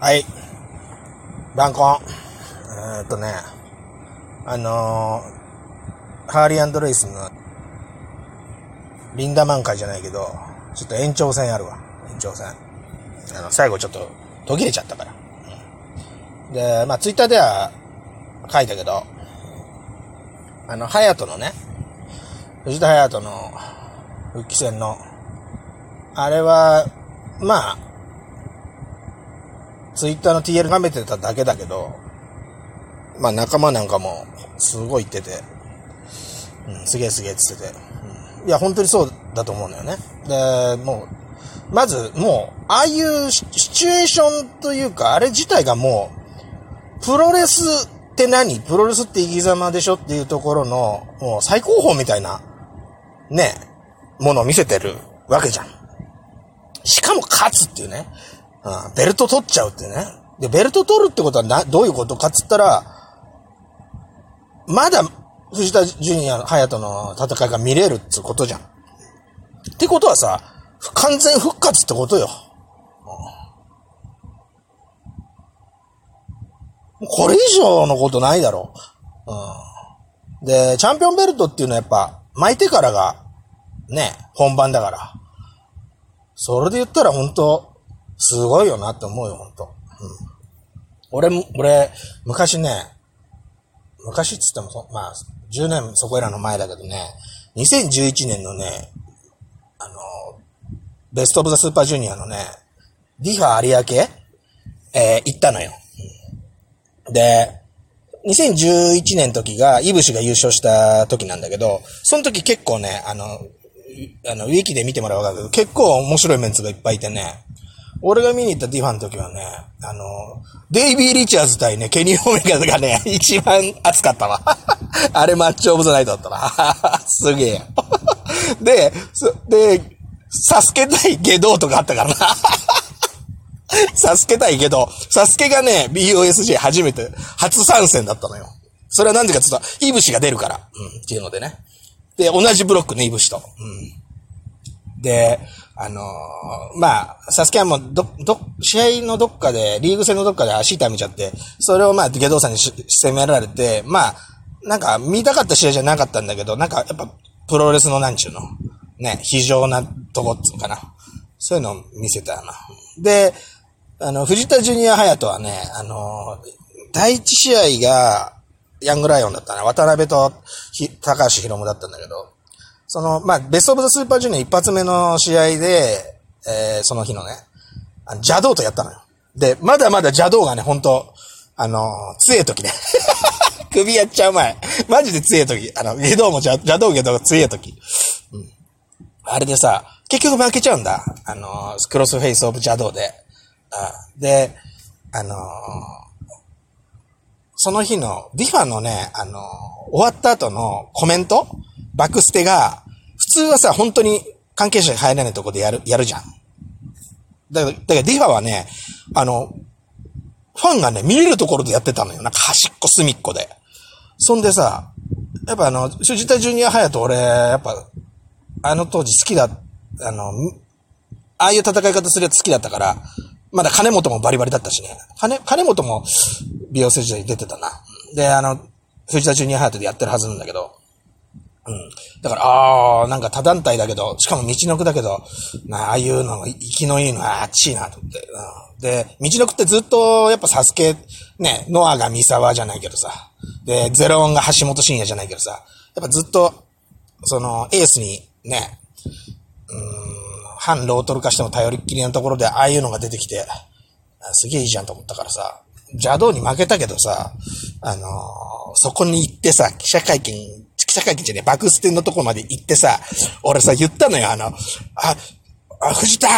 はい。バンコン。えー、っとね、あのー、ハーリーレイスの、リンダマン会じゃないけど、ちょっと延長戦あるわ。延長戦。あの、最後ちょっと途切れちゃったから。で、まあ、ツイッターでは書いたけど、あの、ハヤトのね、藤田ハヤトの復帰戦の、あれは、まあ、ツイッターの TL 舐めてただけだけど、まあ仲間なんかもすごい言ってて、うん、すげえすげえって言ってて、うん、いや本当にそうだと思うんだよね。で、もう、まずもう、ああいうシチュエーションというか、あれ自体がもう、プロレスって何？プロレスって生き様でしょっていうところの、もう最高峰みたいな、ね、ものを見せてるわけじゃん。しかも勝つっていうね。うん、ベルト取っちゃうってね。で、ベルト取るってことはな、どういうことかっつったら、まだ藤田ジュニア、隼人の戦いが見れるってことじゃん。ってことはさ、完全復活ってことよ。これ以上のことないだろう。うん。で、チャンピオンベルトっていうのはやっぱ、巻いてからが、ね、本番だから。それで言ったら本当すごいよなって思うよ、ほんと。うん。俺も、俺、昔ね、昔っつってもそまあ、10年そこらの前だけどね、2011年のね、あの、ベストオブザスーパージュニアのね、ディファ有明？えー、行ったのよ。で、2011年の時が、飯伏が優勝した時なんだけど、その時結構ね、あの、あの、ウィキで見てもらうわけだけど、結構面白いメンツがいっぱいいてね、俺が見に行ったディファの時はね、あの、デイビー・リチャーズ対ね、ケニー・オメガがね、一番熱かったわ。あれマッチオブザナイトだったな。すげえ。で、で、サスケ対ゲドウとかあったからな。サスケ対ゲドウ。サスケがね、BOSJ 初めて、初参戦だったのよ。それはなんでかって言ったら、イブシが出るから。うん、っていうのでね。で、同じブロックね、イブシと。うん。で、あのー、まあ、サスケはもう、ど、ど、試合のどっかで、リーグ戦のどっかで足痛めちゃって、それをまあ、ゲドウさんに攻められて、まあ、なんか、見たかった試合じゃなかったんだけど、なんか、やっぱ、プロレスのなんちゅうの、ね、非常なとこっつうかな。そういうのを見せたよな。で、あの、藤田ジュニア隼人はね、あのー、第一試合が、ヤングライオンだったな。渡辺と高橋宏夢だったんだけど、その、まあ、ベストオブザスーパージュニア一発目の試合で、えー、その日のね、あの邪道とやったのよ。で、まだまだ邪道がね、本当あの、強え時ね。首やっちゃう前。マジで強え時。あの、ゲドウも邪道ゲドウが強え時。うん。あれでさ、結局負けちゃうんだ。あの、クロスフェイスオブ邪道で。あで、あのー、その日の、ディファのね、あの終わった後のコメントバクステが、普通はさ、本当に関係者が入らないとこでやる、やるじゃん。だから、だからディファはね、あの、ファンがね、見れるところでやってたのよ。なんか端っこ隅っこで。そんでさ、やっぱあの、藤田ジュニア隼人俺、やっぱ、あの当時好きだ、あの、ああいう戦い方するやつ好きだったから、まだ金本もバリバリだったしね。金、金本も美容整時代出てたな。で、あの、藤田ジュニア隼人でやってるはずなんだけど、うん。だから、ああ、なんか他団体だけど、しかも道のくだけど、なああいうの、生きのいいのはあっちいなと思って。うん、で、道のくってずっと、やっぱサスケ、ね、ノアが三沢じゃないけどさ。で、ゼロオンが橋本真也じゃないけどさ。やっぱずっと、その、エースに、ね、うん、反ロートル化しても頼りっきりなところで、ああいうのが出てきて、すげえいいじゃんと思ったからさ。邪道に負けたけどさ、あのー、そこに行ってさ、記者会見記者会じゃねえ、爆捨てのとこまで行ってさ、俺さ、言ったのよ、あの、あ、あ、藤田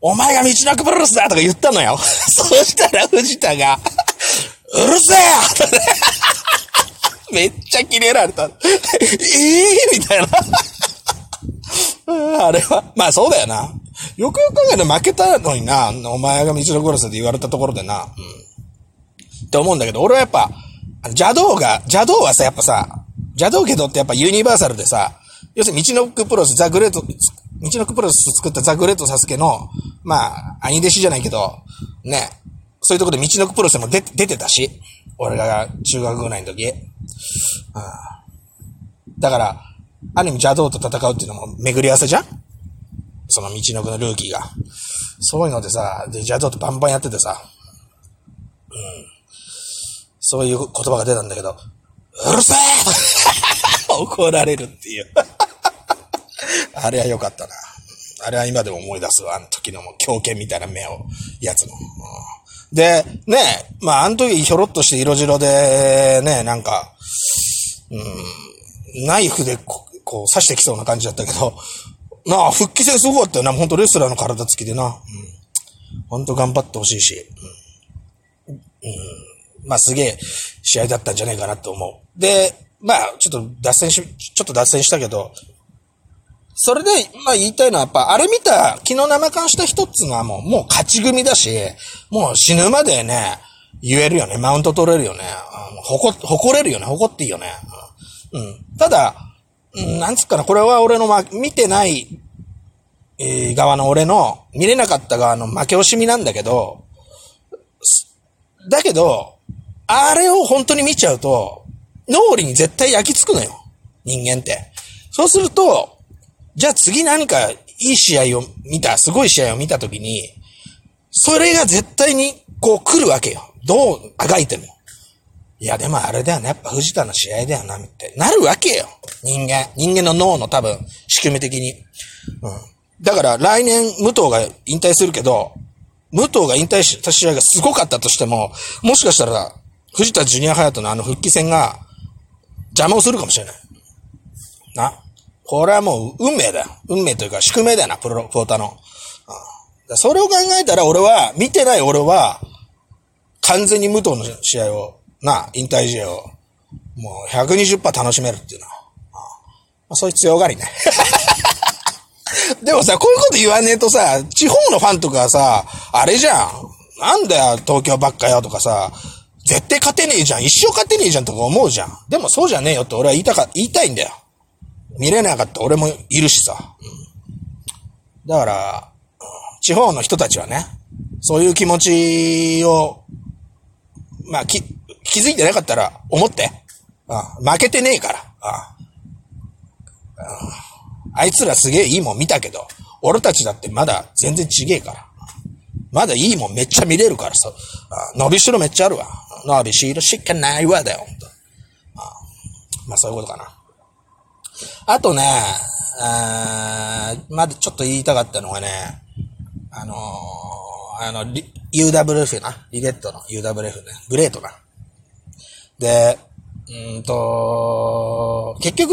お前が道のくプロレスだとか言ったのよ。そしたら藤田が、うるせえ めっちゃキレられた。え えー、みたいな。あれは、まあそうだよな。よくよく考えて負けたのにな、お前が道のクロスで言われたところでな。うん。って思うんだけど、俺はやっぱ、邪道が、邪道はさ、やっぱさ、邪道けどってやっぱユニバーサルでさ、要するに道のくプロレス、ザ・グレート、道のくプロレス作ったザ・グレートサスケの、まあ、兄弟子じゃないけど、ね、そういうところで道のくプロセスも出出てたし、俺が中学ぐらいの時。うん、だから、ある意味邪道と戦うっていうのも巡り合わせじゃん？その道のくのルーキーが。そういうのでさ、で、邪道とバンバンやっててさ、うん。そういう言葉が出たんだけど、うるせえ怒られるっていう。あれは良かったな。あれは今でも思い出すわ。あの時のもう狂犬みたいな目を、やつの。うんで、ね、まあ、あの時ひょろっとして色白で、ね、なんか、うん、ナイフでここう刺してきそうな感じだったけど、なあ、復帰戦すごかったよな。ほんとレスラーの体つきでな。うん。ほんと頑張ってほしいし。うん。うん、まあ、すげえ試合だったんじゃないかなと思う。で、まあ、ちょっと脱線し、ちょっと脱線したけど、それで、まあ言いたいのはやっぱ、あれ見た、昨日生感した人っつうのはもう、もう勝ち組だし、もう死ぬまでね、言えるよね。マウント取れるよね。誇、誇れるよね。誇っていいよね。うん。ただ、うん、なんつうかな、これは俺の、ま、見てない、えー側の俺の、見れなかった側の負け惜しみなんだけど、だけど、あれを本当に見ちゃうと、脳裏に絶対焼き付くのよ。人間って。そうすると、じゃあ次何かいい試合を見た、すごい試合を見たときに、それが絶対にこう来るわけよ。どうあがいても。いや、でもあれだよね。やっぱ藤田の試合だよな、ってなるわけよ。人間。人間の脳の多分、仕組み的に。うん。だから来年武藤が引退するけど、武藤が引退した試合がすごかったとしても、もしかしたら、藤田ジュニアハヤトのあの復帰戦が邪魔をするかもしれない。な。これはもう運命だよ。運命というか宿命だよな、プロ、プロターの。うんそれを考えたら俺は、見てない俺は、完全に武藤の試合を、な、引退試合を、もう120%楽しめるっていうのは。まあ、そういう強がりね。でもさ、こういうこと言わねえとさ、地方のファンとかさ、あれじゃん。なんだよ、東京ばっかよとかさ、絶対勝てねえじゃん。一生勝てねえじゃんとか思うじゃん。でもそうじゃねえよって俺は言いたか、言いたいんだよ。見れなかった俺もいるしさ。だから、地方の人たちはね、そういう気持ちを、まあ、き、気づいてなかったら思って。うん負けてねえから。うんあいつらすげえいいもん見たけど、俺たちだってまだ全然ちげえから。まだいいもんめっちゃ見れるからさ。伸びしろめっちゃあるわ。伸びしろしかないわだよ、あまあそういうことかな。あとね、あまだちょっと言いたかったのがね、あのー、あの、UWF な。リゲットの UWF ね。グレートな。で、うんと、結局、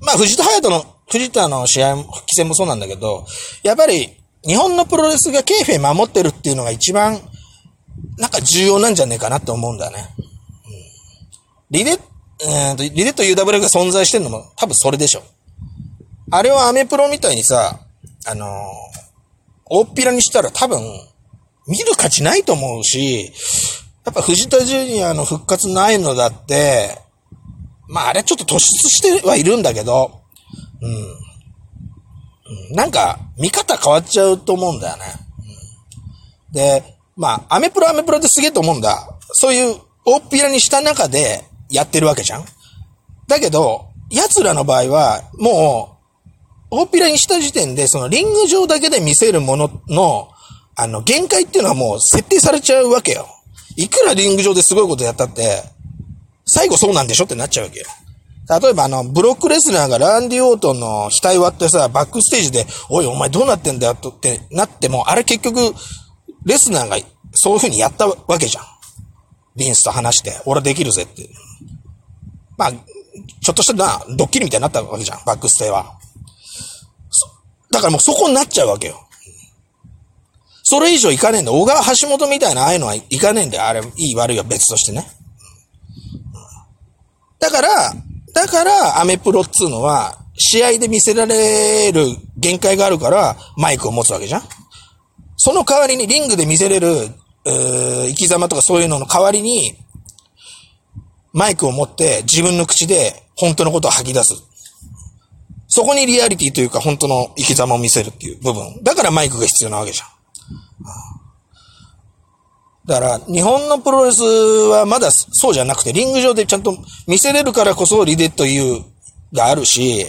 まあ、藤田隼人の、藤田の試合も、復帰戦もそうなんだけど、やっぱり、日本のプロレスがケーフェ守ってるっていうのが一番、重要なんじゃねえかなって思うんだよね。うん、リレ、えーと、リレと UW が存在してるのも多分それでしょ。あれをアメプロみたいにさ、あのー大っぴらにしたら多分、見る価値ないと思うし、やっぱ藤田ジュニアの復活ないのだって、まああれちょっと突出してはいるんだけど、うん。うんなんか、見方変わっちゃうと思うんだよね。うんで、まあ、アメプロアメプロですげえと思うんだ。そういう大っぴらにした中でやってるわけじゃんだけど、奴らの場合は、もう、大っぴらにした時点で、そのリング上だけで見せるものの、あの、限界っていうのはもう設定されちゃうわけよ。いくらリング上ですごいことやったって、最後そうなんでしょってなっちゃうわけよ。例えばあの、ブロックレスナーがランディ・オートンの額割ってさ、バックステージで、おいお前どうなってんだよってなっても、あれ結局、レスナーがそういう風にやったわけじゃん。リンスと話して、俺できるぜって。まあ、ちょっとしたな、ドッキリみたいになったわけじゃん、バックステは。だからもうそこになっちゃうわけよ。それ以上いかねえんだ。小川橋本みたいなああいうのはいかねえんだよ。あれ、いい悪いは別としてね。だから、だから、アメプロっつうのは、試合で見せられる限界があるから、マイクを持つわけじゃんその代わりにリングで見せれる、生き様とかそういうのの代わりに、マイクを持って自分の口で本当のことを吐き出す。そこにリアリティというか本当の生き様を見せるっていう部分。だからマイクが必要なわけじゃん。だから、日本のプロレスはまだそうじゃなくて、リング上でちゃんと見せれるからこそリデという、があるし、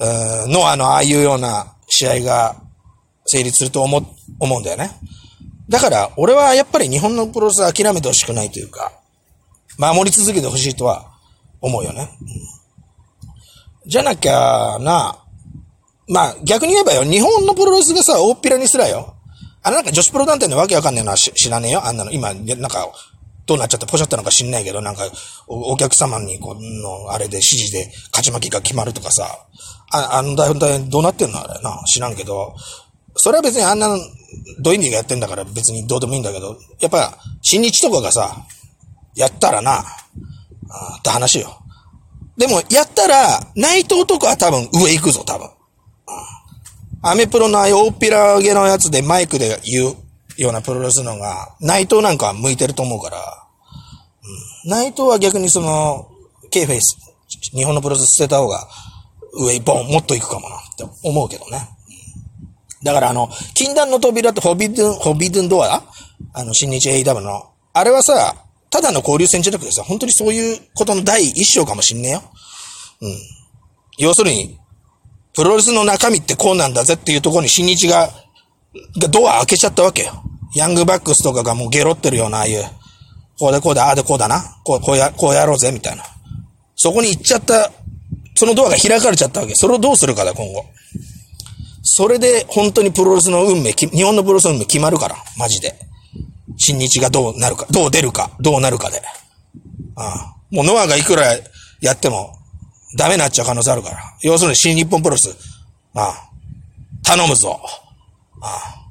ノアのああいうような試合が成立すると思っ、思うんだよね。だから、俺はやっぱり日本のプロレスは諦めてほしくないというか、守り続けてほしいとは思うよね。じゃなきゃな、まあ逆に言えばよ、日本のプロレスがさ、大っぴらにすらよ。あのなんか女子プロ団体のわけわかんねえのは知らねえよ。あんなの、今、なんか、どうなっちゃってポシャったのか知んないけど、なんか、お客様に、この、あれで指示で勝ち負けが決まるとかさ、ああの台本どうなってんの？あれな、知らんけど、それは別にあんな、ドインディがやってんだから別にどうでもいいんだけど、やっぱ、新日とかがさ、やったらな、あって話よ。でも、やったら、内藤とかは多分上行くぞ、多分。アメプロのああいう大っぴらげのやつでマイクで言うようなプロレスのが、内藤なんかは向いてると思うから、うん、内藤は逆にその、K フェイス、日本のプロレス捨てた方が、上ボン、もっと行くかもなって思うけどね。だからあの、禁断の扉ってホビドゥン、ホビドゥンドアあの、新日 AW の。あれはさ、ただの交流戦じゃなくてさ、本当にそういうことの第一章かもしんねえよ。うん。要するに、プロレスの中身ってこうなんだぜっていうところに新日が、がドア開けちゃったわけよ。ヤングバックスとかがもうゲロってるような、ああいう、こうでこうだ、ああでこうだな。こう、こうや、こうやろうぜ、みたいな。そこに行っちゃった、そのドアが開かれちゃったわけ。それをどうするかだ、今後。それで、本当にプロレスの運命、日本のプロレスの運命決まるから、マジで。新日がどうなるか、どう出るか、どうなるかで。ああもうノアがいくらやっても、ダメになっちゃう可能性あるから。要するに新日本プロレス、ああ、頼むぞ。ああ